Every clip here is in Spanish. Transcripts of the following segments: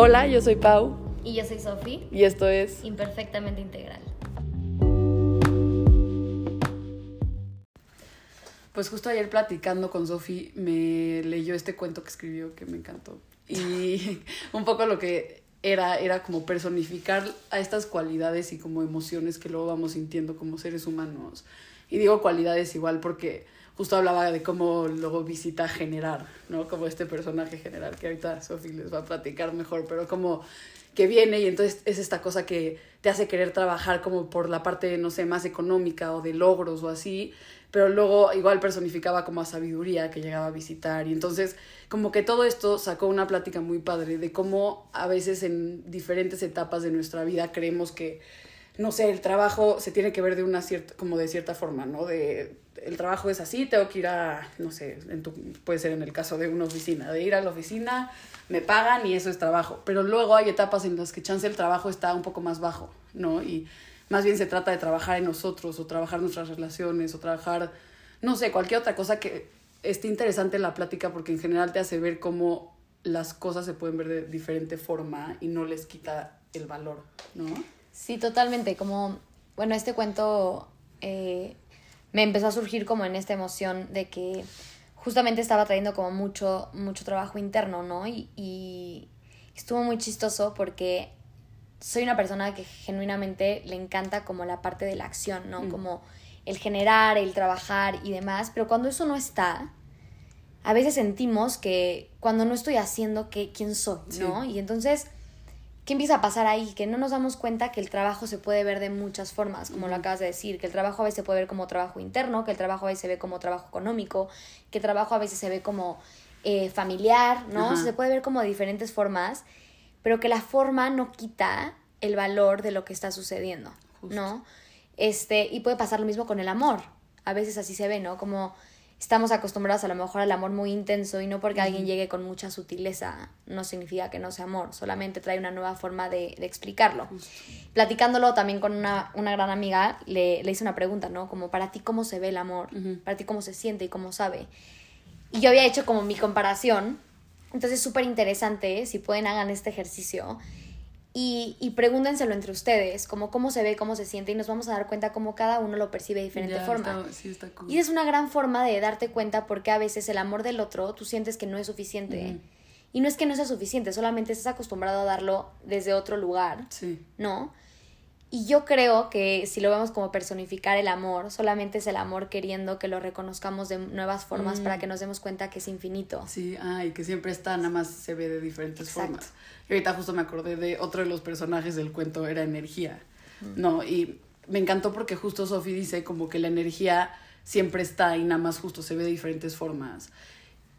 Hola, yo soy Pau. Y yo soy Sofi. Y esto es Imperfectamente Integral. Pues justo ayer platicando con Sofi me leyó este cuento que escribió que me encantó. Y un poco lo que era, era como personificar a estas cualidades y como emociones que luego vamos sintiendo como seres humanos. Y digo cualidades igual porque justo hablaba de cómo luego visita generar, ¿no? Como este personaje general que ahorita Sofi les va a platicar mejor, pero como que viene y entonces es esta cosa que te hace querer trabajar como por la parte, no sé, más económica o de logros o así, pero luego igual personificaba como a sabiduría que llegaba a visitar y entonces como que todo esto sacó una plática muy padre de cómo a veces en diferentes etapas de nuestra vida creemos que no sé, el trabajo se tiene que ver de una cierta, como de cierta forma, ¿no? De el trabajo es así, tengo que ir a, no sé, en tu, puede ser en el caso de una oficina, de ir a la oficina, me pagan y eso es trabajo. Pero luego hay etapas en las que chance el trabajo está un poco más bajo, ¿no? Y más bien se trata de trabajar en nosotros o trabajar nuestras relaciones o trabajar, no sé, cualquier otra cosa que esté interesante en la plática porque en general te hace ver cómo las cosas se pueden ver de diferente forma y no les quita el valor, ¿no? Sí, totalmente. Como, bueno, este cuento eh, me empezó a surgir como en esta emoción de que justamente estaba trayendo como mucho, mucho trabajo interno, ¿no? Y, y estuvo muy chistoso porque soy una persona que genuinamente le encanta como la parte de la acción, ¿no? Como el generar, el trabajar y demás, pero cuando eso no está, a veces sentimos que cuando no estoy haciendo, que, ¿quién soy? ¿No? Y entonces ¿qué empieza a pasar ahí? Que no nos damos cuenta que el trabajo se puede ver de muchas formas, como lo acabas de decir, que el trabajo a veces se puede ver como trabajo interno, que el trabajo a veces se ve como trabajo económico, que el trabajo a veces se ve como eh, familiar, ¿no? Se puede ver como de diferentes formas, pero que la forma no quita el valor de lo que está sucediendo, ¿no? Este, y puede pasar lo mismo con el amor. A veces así se ve, ¿no? Como estamos acostumbrados a lo mejor al amor muy intenso y no porque alguien llegue con mucha sutileza no significa que no sea amor, solamente trae una nueva forma de, explicarlo. Platicándolo también con una, una gran amiga, le, le, hice una pregunta, ¿no? Como para ti cómo se ve el amor, para ti cómo se siente y cómo sabe. Y yo había hecho como mi comparación, entonces súper interesante, si pueden hagan este ejercicio y, y, pregúntenselo entre ustedes, como cómo se ve, cómo se siente, y nos vamos a dar cuenta cómo cada uno lo percibe de diferente forma. Y es una gran forma de darte cuenta porque a veces el amor del otro tú sientes que no es suficiente. Y no es que no sea suficiente, solamente estás acostumbrado a darlo desde otro lugar, sí. ¿no? Y yo creo que si lo vemos como personificar el amor, solamente es el amor queriendo que lo reconozcamos de nuevas formas para mm. que nos demos cuenta que es infinito. Sí, ah, y que siempre está, nada más se ve de diferentes formas. Y ahorita justo me acordé de otro de los personajes del cuento, era energía, mm. ¿no? Y me encantó porque justo Sophie dice como que la energía siempre está y nada más justo se ve de diferentes formas.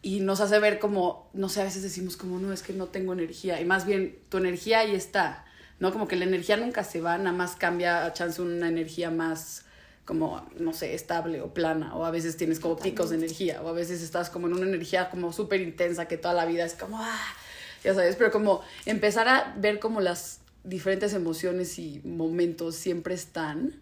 Y nos hace ver como, no sé, a veces decimos como, no, es que no tengo energía. Y más bien, tu energía ahí está ¿no? Como que la energía nunca se va, nada más cambia a chance una energía más como, no sé, estable o plana, o a veces tienes como picos de energía, o a veces estás como en una energía como súper intensa que toda la vida es como, ah, ya sabes, pero como empezar a ver como las diferentes emociones y momentos siempre están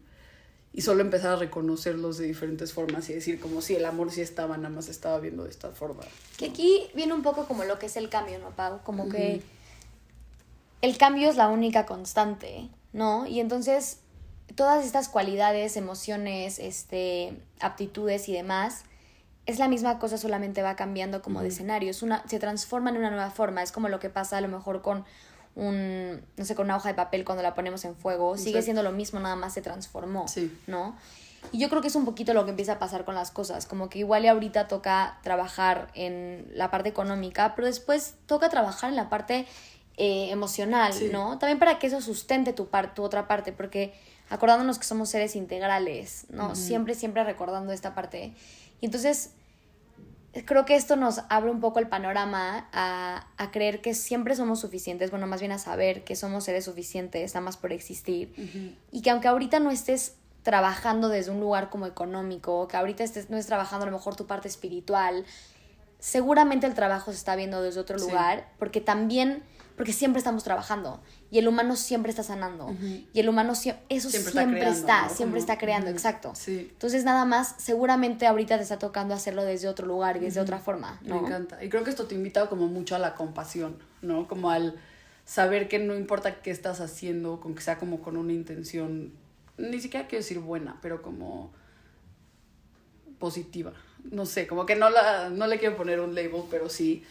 y solo empezar a reconocerlos de diferentes formas y decir como si el amor sí estaba, nada más estaba viendo de esta forma. Que aquí viene un poco como lo que es el cambio, ¿no, Pau? Como que el cambio es la única constante, ¿no? Y entonces todas estas cualidades, emociones, este, aptitudes y demás, es la misma cosa, solamente va cambiando como de escenario, es una, se transforma en una nueva forma, es como lo que pasa a lo mejor con un, no sé, con una hoja de papel cuando la ponemos en fuego, sigue siendo lo mismo, nada más se transformó, sí. ¿no? Y yo creo que es un poquito lo que empieza a pasar con las cosas, como que igual y ahorita toca trabajar en la parte económica, pero después toca trabajar en la parte eh, emocional, ¿no? También para que eso sustente tu, tu otra parte, porque acordándonos que somos seres integrales, ¿no? Siempre, siempre recordando esta parte. Y entonces, creo que esto nos abre un poco el panorama a, a, creer que siempre somos suficientes, bueno, más bien a saber que somos seres suficientes, nada más por existir. Y que aunque ahorita no estés trabajando desde un lugar como económico, que ahorita estés, no estés trabajando a lo mejor tu parte espiritual, seguramente el trabajo se está viendo desde otro lugar, porque también porque siempre estamos trabajando y el humano siempre está sanando y el humano eso siempre, está, siempre está creando, exacto. Entonces nada más, seguramente ahorita te está tocando hacerlo desde otro lugar y desde otra forma. Me encanta. Y creo que esto te invita como mucho a la compasión, ¿no? Como al saber que no importa qué estás haciendo, con que sea como con una intención, ni siquiera quiero decir buena, pero como positiva. No sé, como que no, la, no le quiero poner un label, pero sí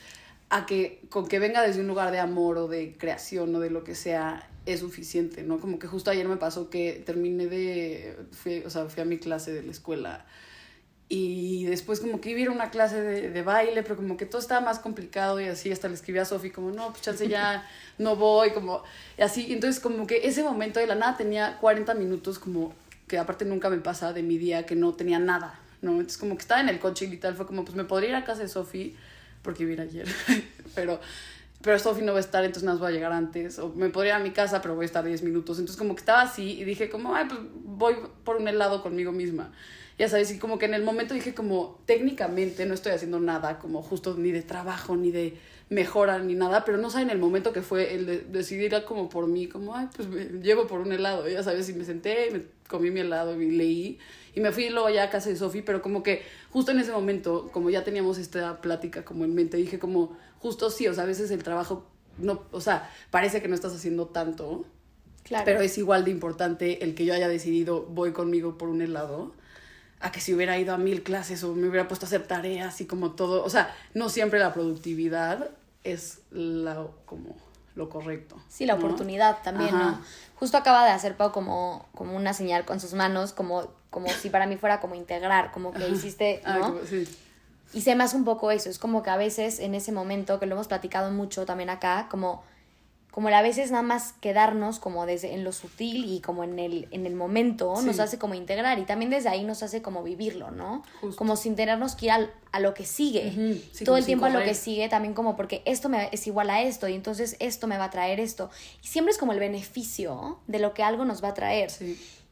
a que con que venga desde un lugar de amor o de creación o de lo que sea es suficiente, ¿no? Como que justo ayer me pasó que terminé de, fui, o sea, fui a mi clase de la escuela y después como que iba a ir a una clase de, de, baile, pero como que todo estaba más complicado y así, hasta le escribí a Sofi como, no, pues chance ya no voy, como, y así, entonces como que ese momento de la nada tenía 40 minutos como, que aparte nunca me pasa de mi día que no tenía nada, ¿no? Entonces como que estaba en el coche y tal, fue como, pues me podría ir a casa de Sofi, porque iba ayer, pero pero Sofi no va a estar, entonces nada más voy a llegar antes, o me podría ir a mi casa, pero voy a estar 10 minutos, entonces como que estaba así y dije como, ay, pues voy por un helado conmigo misma ya sabes, y como que en el momento dije como técnicamente no estoy haciendo nada, como justo ni de trabajo, ni de mejora, ni nada, pero no saben el momento que fue el de decidir como por mí, como, ay, pues me llevo por un helado, ya sabes, y me senté, y me comí mi helado y leí, y me fui luego ya a casa de Sofi, pero como que justo en ese momento, como ya teníamos esta plática como en mente, dije como, justo sí, o sea, a veces el trabajo, no, o sea, parece que no estás haciendo tanto, claro. pero es igual de importante el que yo haya decidido voy conmigo por un helado a que si hubiera ido a mil clases o me hubiera puesto a hacer tareas y como todo, o sea, no siempre la productividad es la, como lo correcto. Sí, la oportunidad también, ¿no? Justo acaba de hacer Pau como, como una señal con sus manos, como, como si para mí fuera como integrar, como que hiciste, ah, ¿no? sí. Y se me hace un poco eso, es como que a veces en ese momento, que lo hemos platicado mucho también acá, como como a veces nada más quedarnos como desde en lo sutil y como en el, en el momento nos hace como integrar y también desde ahí nos hace como vivirlo, ¿no? Como sin tenernos que ir a lo que sigue, todo el tiempo a lo que sigue también como porque esto me, es igual a esto y entonces esto me va a traer esto. Y siempre es como el beneficio de lo que algo nos va a traer.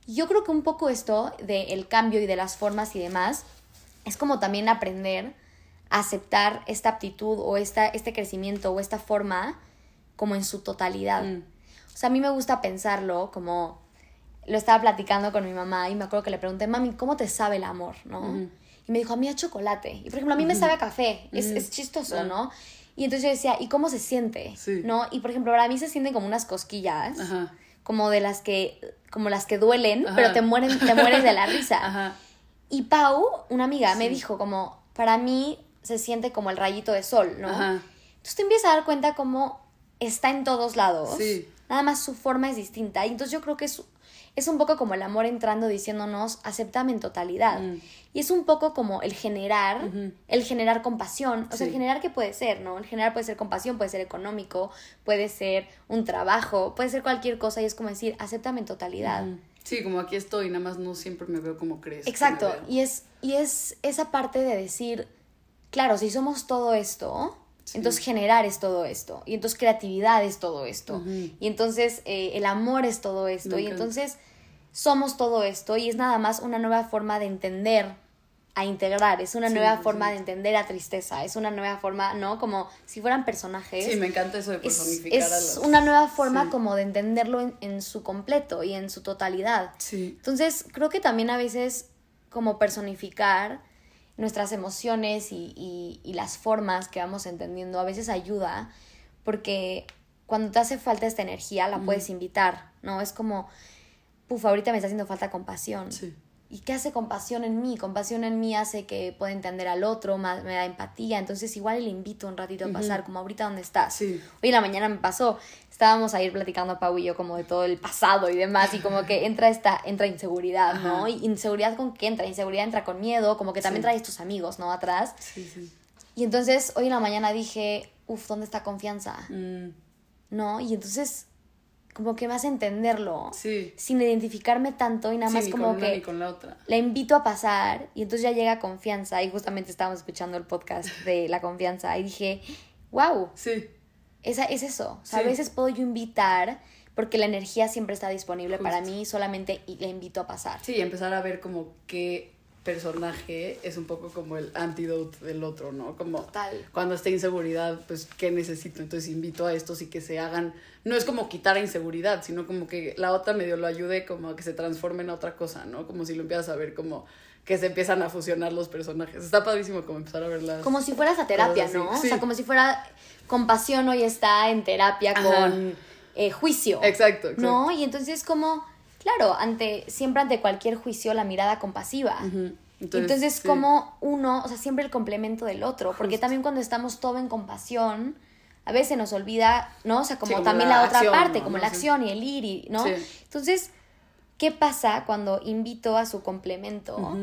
Yo creo que un poco esto del cambio y de las formas y demás es como también aprender a aceptar esta aptitud o esta, este crecimiento o esta forma como en su totalidad. Mm. O sea, a mí me gusta pensarlo como lo estaba platicando con mi mamá y me acuerdo que le pregunté, mami, ¿cómo te sabe el amor? ¿no? Y me dijo, a mí a chocolate. Y por ejemplo, a mí me sabe a café. Es, es chistoso, ¿no? Y entonces yo decía, ¿y cómo se siente? ¿No? Y por ejemplo, para mí se sienten como unas cosquillas, como de las que, como las que duelen, pero te, mueren, te mueres de la risa. Y Pau, una amiga, me dijo como, para mí se siente como el rayito de sol, ¿no? Entonces te empiezas a dar cuenta como está en todos lados. Sí. Nada más su forma es distinta. Y entonces yo creo que es, es un poco como el amor entrando diciéndonos, aceptame en totalidad. Mm. Y es un poco como el generar, el generar compasión. O sea, el generar qué puede ser, ¿no? El generar puede ser compasión, puede ser económico, puede ser un trabajo, puede ser cualquier cosa. Y es como decir, acéptame en totalidad. Sí, como aquí estoy, nada más no siempre me veo como crees. Exacto. Y es, y es esa parte de decir, claro, si somos todo esto, entonces generar es todo esto. Y entonces creatividad es todo esto. Y entonces eh, el amor es todo esto. y entonces somos todo esto. Y es nada más una nueva forma de entender a integrar, es una nueva forma de entender a tristeza, es una nueva forma, ¿no? Como si fueran personajes. Sí, me encanta eso de personificar es, es una nueva forma como de entenderlo en, en, su completo y en su totalidad. Sí. Entonces, creo que también a veces como personificar nuestras emociones y, las formas que vamos entendiendo a veces ayuda porque cuando te hace falta esta energía la puedes invitar, ¿no? Es como, puf, ahorita me está haciendo falta compasión. Sí. ¿Y qué hace compasión en mí? Compasión en mí hace que pueda entender al otro, me da empatía. Entonces igual le invito un ratito a pasar, como ahorita dónde estás. Sí. Hoy en la mañana me pasó, estábamos a ir platicando Pau y yo como de todo el pasado y demás, y como que entra esta, entra inseguridad, ¿no? Y inseguridad con qué entra, inseguridad entra con miedo, como que también traes tus amigos, ¿no? Atrás. Sí, sí. Y entonces hoy en la mañana dije, uff, ¿dónde está confianza? Mm. ¿No? Y entonces como que me hace entenderlo sí. sin identificarme tanto y nada más como que con la otra. la invito a pasar y entonces ya llega confianza y justamente estábamos escuchando el podcast de la confianza y dije, wow, sí. Esa, es eso, o sea, a veces puedo yo invitar porque la energía siempre está disponible para mí, solamente la invito a pasar. Sí, empezar a ver como que personaje es un poco como el antídoto del otro, ¿no? Como Total. cuando esté inseguridad, pues, ¿qué necesito? Entonces invito a estos y que se hagan, no es como quitar a inseguridad, sino como que la otra medio lo ayude como a que se transforme en otra cosa, ¿no? Como si lo empiezas a ver como que se empiezan a fusionar los personajes. Está padrísimo como empezar a verlas. Como si fueras a terapia, ¿no? O sea, como si fuera compasión hoy está en terapia Ajá. con eh, juicio. Exacto, exacto. ¿No? Y entonces como, claro, ante, siempre ante cualquier juicio la mirada compasiva. Entonces, sí. como uno, o sea, siempre el complemento del otro, porque Justo. también cuando estamos todo en compasión, a veces nos olvida, ¿no? O sea, como, Sí, como también la la, otra acción, parte, ¿no? como No la acción y el ir, y, ¿no? Entonces, ¿qué pasa cuando invito a su complemento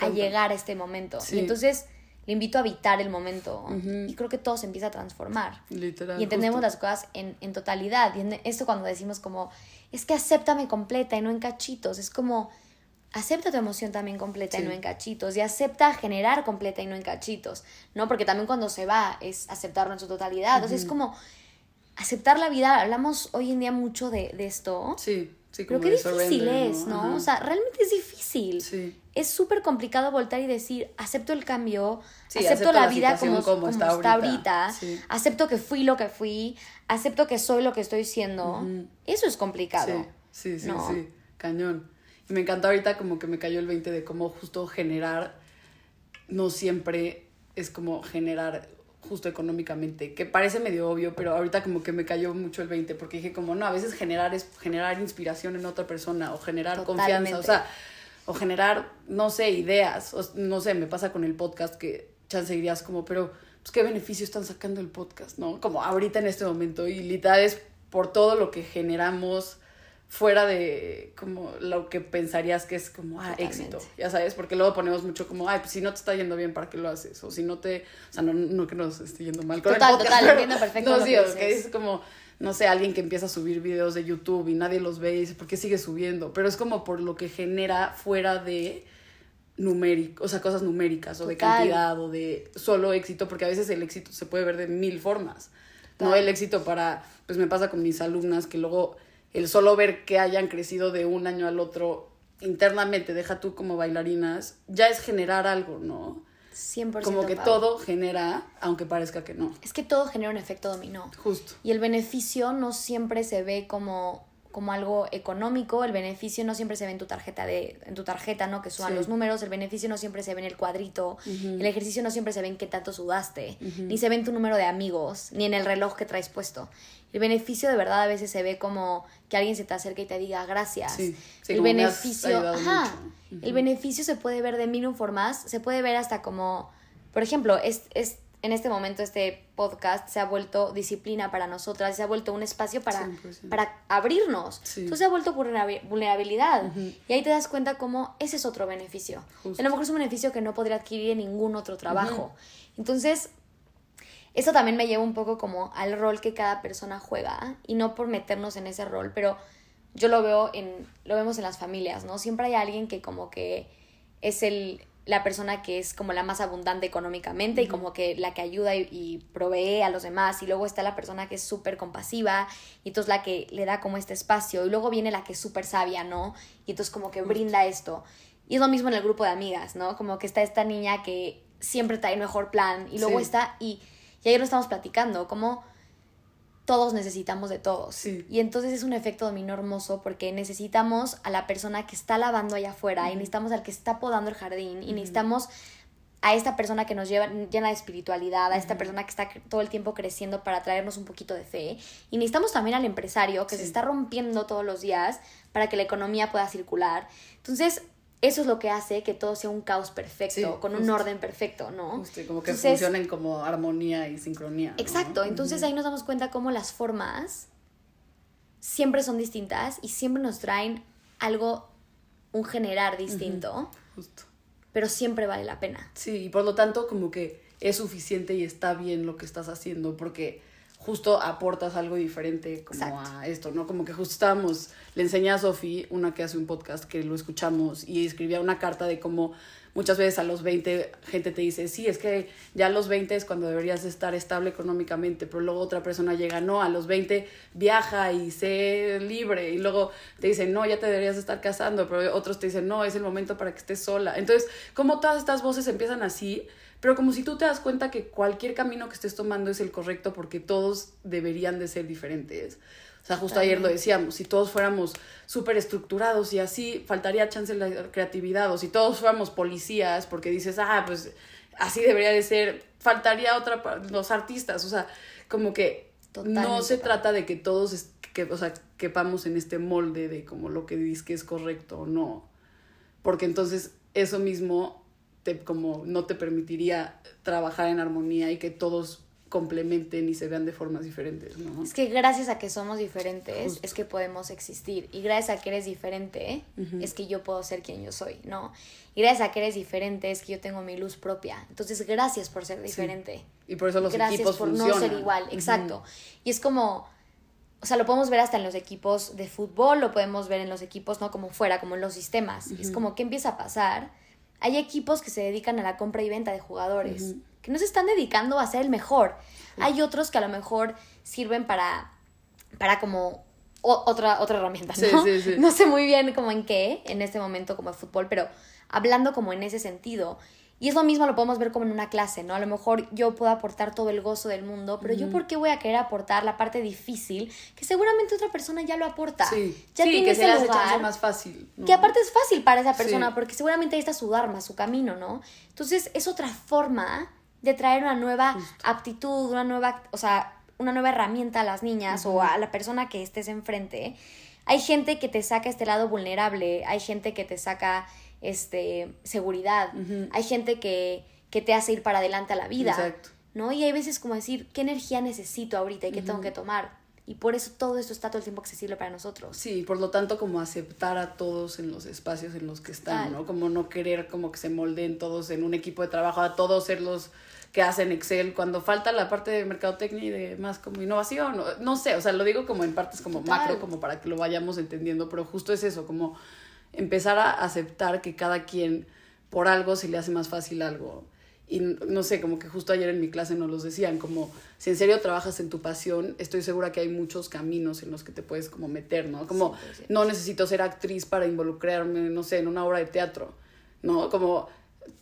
a llegar a este momento? Sí. Y entonces le invito a habitar el momento y creo que todo se empieza a transformar. Literal. Y entendemos justo. las cosas en, en totalidad. Y en esto cuando decimos como, es que acéptame completa y no en cachitos. Es como, acepta tu emoción también completa y no en cachitos. Y acepta generar completa y no en cachitos. ¿No? Porque también cuando se va es aceptarlo en su totalidad. Entonces es como, aceptar la vida. Hablamos hoy en día mucho de, de esto. Sí, sí, Pero como qué de difícil es, ¿no? Ajá. O sea, realmente es difícil. Sí. Es súper complicado voltar y decir, acepto el cambio, Sí, acepto, acepto la, la vida como, como como está ahorita. ahorita, Sí. acepto que fui lo que fui, acepto que soy lo que estoy siendo. Eso es complicado. Sí, sí, sí, ¿no? sí, cañón. Y me encanta ahorita como que me cayó el 20 de cómo justo generar no siempre es como generar justo económicamente, que parece medio obvio, pero ahorita como que me cayó mucho el 20 porque dije como no, a veces generar es generar inspiración en otra persona o generar confianza, o sea, o generar, no sé, ideas, o, no sé, me pasa con el podcast que chance dirías como, pero pues qué beneficio están sacando el podcast, ¿no? Como ahorita en este momento y literal es por todo lo que generamos fuera de como lo que pensarías que es como ah, éxito, ya sabes, porque luego ponemos mucho como, ay, pues si no te está yendo bien, ¿para qué lo haces? O si no te, o sea, no, no que nos esté yendo mal con el Total, podcast, total, entiendo perfecto No, sí, que es como, no sé, alguien que empieza a subir videos de YouTube y nadie los ve y dice, ¿por qué sigue subiendo? Pero es como por lo que genera fuera de numérico, o sea, cosas numéricas o de cantidad o de solo éxito, porque a veces el éxito se puede ver de mil formas. No el éxito para, pues me pasa con mis alumnas que luego el solo ver que hayan crecido de un año al otro internamente, deja tú como bailarinas, ya es generar algo, ¿no? 100% Como que Pau. todo genera, aunque parezca que no. Es que todo genera un efecto dominó. Justo. Y el beneficio no siempre se ve como, como algo económico, el beneficio no siempre se ve en tu tarjeta de, en tu tarjeta, ¿no? Que suban Sí. los números, el beneficio no siempre se ve en el cuadrito, el ejercicio no siempre se ve en qué tanto sudaste, ni se ve en tu número de amigos, ni en el reloj que traes puesto. El beneficio de verdad a veces se ve como que alguien se te acerque y te diga gracias. Sí, sí, el beneficio, ajá, mucho. el beneficio se puede ver de mil un formas, se puede ver hasta como, por ejemplo, es, es, en este momento este podcast se ha vuelto disciplina para nosotras, se ha vuelto un espacio para, 100%. para abrirnos. Sí. Entonces se ha vuelto vulnerabi- vulnerabilidad. Y ahí te das cuenta cómo ese es otro beneficio. Justo. A lo mejor es un beneficio que no podría adquirir en ningún otro trabajo. Entonces, eso también me lleva un poco como al rol que cada persona juega y no por meternos en ese rol, pero yo lo veo en lo vemos en las familias, ¿no? Siempre hay alguien que como que es el la persona que es como la más abundante económicamente y como que la que ayuda y, y provee a los demás y luego está la persona que es súper compasiva y entonces la que le da como este espacio y luego viene la que es súper sabia, ¿no? Y entonces como que brinda esto. Y es lo mismo en el grupo de amigas, ¿no? Como que está esta niña que siempre trae el mejor plan y luego Sí. está y, y ayer lo estamos platicando, como todos necesitamos de todos. Sí. Y entonces es un efecto dominó hermoso porque necesitamos a la persona que está lavando allá afuera y necesitamos al que está podando el jardín y necesitamos a esta persona que nos lleva, llena de espiritualidad, a esta persona que está todo el tiempo creciendo para traernos un poquito de fe. Y necesitamos también al empresario que se está rompiendo todos los días para que la economía pueda circular. Entonces, eso es lo que hace que todo sea un caos perfecto, Sí, con un orden perfecto, ¿no? Justo, y como que Entonces- funcionen como armonía y sincronía. ¿no? Exacto, entonces ahí nos damos cuenta cómo las formas siempre son distintas y siempre nos traen algo, un generar distinto, Justo. pero siempre vale la pena. Sí, y por lo tanto como que es suficiente y está bien lo que estás haciendo porque justo aportas algo diferente como Exacto. a esto, ¿no? Como que justo estábamos, le enseñé a Sofi, una que hace un podcast que lo escuchamos y escribía una carta de cómo muchas veces a los 20 gente te dice, sí, es que ya a los 20 es cuando deberías estar estable económicamente, pero luego otra persona llega, no, a los 20 viaja y sé libre y luego te dicen, no, ya te deberías estar casando, pero otros te dicen, no, es el momento para que estés sola. Entonces, como todas estas voces empiezan así, pero como si tú te das cuenta que cualquier camino que estés tomando es el correcto porque todos deberían de ser diferentes. O sea, justo ayer lo decíamos, si todos fuéramos súper estructurados y así, faltaría chance de la creatividad, o si todos fuéramos policías, porque dices, ah, pues así debería de ser, faltaría otra, los artistas, o sea, como que no se trata de que todos, que, o sea, quepamos en este molde de como lo que dices que es correcto o no, porque entonces eso mismo te, como no te permitiría trabajar en armonía y que todos complementen y se vean de formas diferentes, ¿no? Es que gracias a que somos diferentes es que podemos existir y gracias a que eres diferente es que yo puedo ser quien yo soy, ¿no? Y gracias a que eres diferente es que yo tengo mi luz propia. Entonces, gracias por ser diferente. Y por eso los gracias equipos por no ser igual, exacto. Y es como o sea, lo podemos ver hasta en los equipos de fútbol, lo podemos ver en los equipos, no como fuera, como en los sistemas. Es como, ¿qué empieza a pasar? Hay equipos que se dedican a la compra y venta de jugadores, que no se están dedicando a ser el mejor. Hay otros que a lo mejor sirven para, para como otra, otra herramienta, ¿no? no sé muy bien como en qué, en este momento como de fútbol, pero hablando como en ese sentido. Y es lo mismo, lo podemos ver como en una clase, ¿no? A lo mejor yo puedo aportar todo el gozo del mundo, pero yo por qué voy a querer aportar la parte difícil que seguramente otra persona ya lo aporta. Sí, ya tiene que se le más fácil. Que aparte es fácil para esa persona porque seguramente ahí está su dharma, su camino, ¿no? Entonces es otra forma de traer una nueva aptitud, una nueva, o sea, una nueva herramienta a las niñas o a la persona que estés enfrente. Hay gente que te saca este lado vulnerable, hay gente que te saca este, seguridad. Hay gente que, que, te hace ir para adelante a la vida. Exacto. ¿No? Y hay veces como decir, ¿qué energía necesito ahorita y qué tengo que tomar? Y por eso todo esto está todo el tiempo accesible para nosotros. Sí, por lo tanto como aceptar a todos en los espacios en los que están, ¿no? Como no querer como que se molden todos en un equipo de trabajo, a todos ser los que hacen Excel, cuando falta la parte de mercadotecnia y de más como innovación, no, no sé, o sea, lo digo como en partes como macro, como para que lo vayamos entendiendo, pero justo es eso, como empezar a aceptar que cada quien por algo se le hace más fácil algo. Y no sé, como que justo ayer en mi clase nos los decían, como si en serio trabajas en tu pasión, estoy segura que hay muchos caminos en los que te puedes como meter, ¿no? Como no necesito ser actriz para involucrarme, no sé, en una obra de teatro, ¿no? Como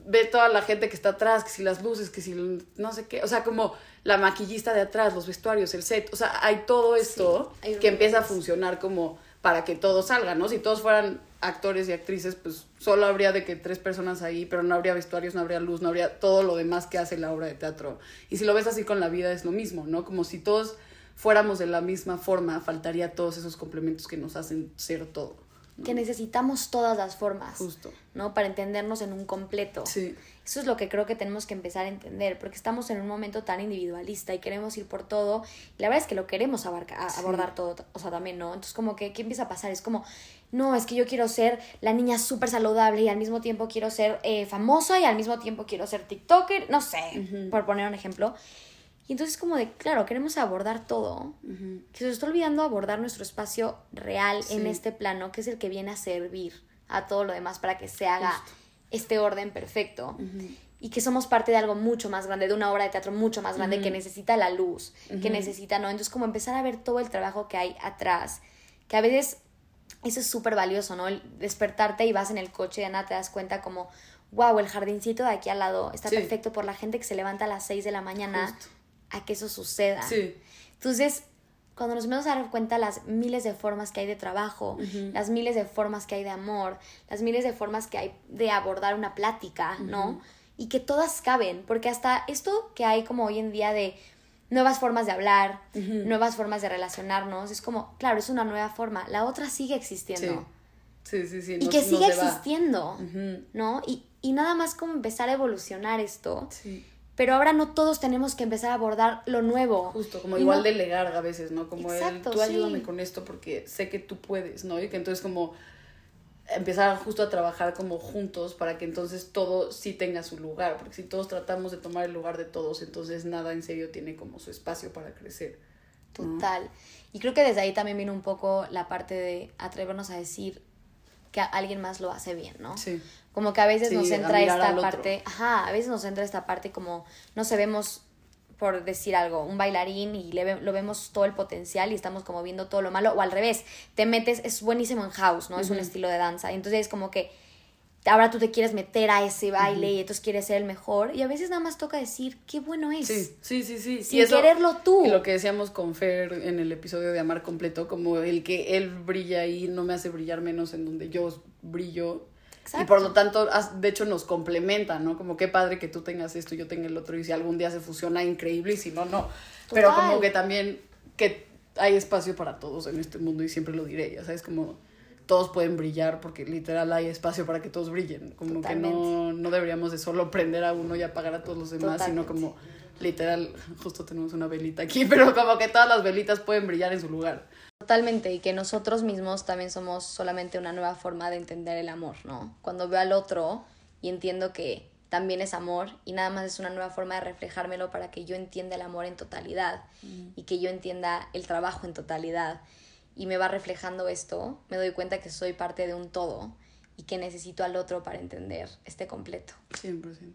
ve toda la gente que está atrás, que si las luces, que si no sé qué, o sea, como la maquillista de atrás, los vestuarios, el set, o sea, hay todo esto que empieza a funcionar como para que todo salga, ¿no? Si todos fueran actores y actrices, pues solo habría de que tres personas ahí, pero no habría vestuarios, no habría luz, no habría todo lo demás que hace la obra de teatro. Y si lo ves así con la vida es lo mismo, ¿no? Como si todos fuéramos de la misma forma, faltaría todos esos complementos que nos hacen ser todo que necesitamos todas las formas, Justo. ¿no? Para entendernos en un completo. Sí. Eso es lo que creo que tenemos que empezar a entender, porque estamos en un momento tan individualista y queremos ir por todo, y la verdad es que lo queremos abarcar, abordar todo, o sea, también, ¿no? Entonces, como que, ¿qué empieza a pasar? Es como, no, es que yo quiero ser la niña súper saludable y al mismo tiempo quiero ser eh, famosa y al mismo tiempo quiero ser TikToker, no sé, por poner un ejemplo. Y entonces como de, claro, queremos abordar todo, que se nos está olvidando abordar nuestro espacio real en este plano, que es el que viene a servir a todo lo demás para que se haga este orden perfecto. Y que somos parte de algo mucho más grande, de una obra de teatro mucho más grande que necesita la luz, que necesita, ¿no? Entonces como empezar a ver todo el trabajo que hay atrás, que a veces eso es súper valioso, ¿no? El despertarte y vas en el coche y ya nada te das cuenta como, wow, el jardincito de aquí al lado está perfecto por la gente que se levanta a las 6 de la mañana a que eso suceda. Sí. Entonces, cuando nos vamos a dar cuenta las miles de formas que hay de trabajo, las miles de formas que hay de amor, las miles de formas que hay de abordar una plática, ¿no? Y que todas caben, porque hasta esto que hay como hoy en día de nuevas formas de hablar, nuevas formas de relacionarnos, es como, claro, es una nueva forma, la otra sigue existiendo. Sí, sí, sí. y que sigue existiendo, ¿no? Y, y nada más como empezar a evolucionar esto. Sí pero ahora no todos tenemos que empezar a abordar lo nuevo. Justo, como igual delegar a veces, ¿no? Como Exacto, tú ayúdame con esto porque sé que tú puedes, ¿no? Y que entonces como empezar justo a trabajar como juntos para que entonces todo sí tenga su lugar, porque si todos tratamos de tomar el lugar de todos, entonces nada en serio tiene como su espacio para crecer. Total. Y creo que desde ahí también viene un poco la parte de atrevernos a decir que alguien más lo hace bien, ¿no? Sí. Como que a veces nos entra esta parte, ajá, a veces nos entra esta parte como no se vemos por decir algo, un bailarín y le lo vemos todo el potencial y estamos como viendo todo lo malo, o al revés, te metes, es buenísimo en house, ¿no? Es un estilo de danza, y entonces es como que ahora tú te quieres meter a ese baile y entonces quieres ser el mejor. Y a veces nada más toca decir qué bueno es. Sí, sí, sí, sí. Sin quererlo tú. Y lo que decíamos con Fer en el episodio de Amar Completo, como el que él brilla ahí no me hace brillar menos en donde yo brillo. Y por lo tanto, de hecho, nos complementa, ¿no? Como qué padre que tú tengas esto y yo tenga el otro. Y si algún día se fusiona, increíble. Y si no, no. Pero como que también que hay espacio para todos en este mundo y siempre lo diré, ya sabes, como todos pueden brillar porque literal hay espacio para que todos brillen. Como que no, no deberíamos de solo prender a uno y apagar a todos los demás, sino como literal, justo tenemos una velita aquí, pero como que todas las velitas pueden brillar en su lugar. Totalmente, y que nosotros mismos también somos solamente una nueva forma de entender el amor, ¿no? Cuando veo al otro y entiendo que también es amor y nada más es una nueva forma de reflejármelo para que yo entienda el amor en totalidad mm. y que yo entienda el trabajo en totalidad y me va reflejando esto, me doy cuenta que soy parte de un todo y que necesito al otro para entender este completo. 100%.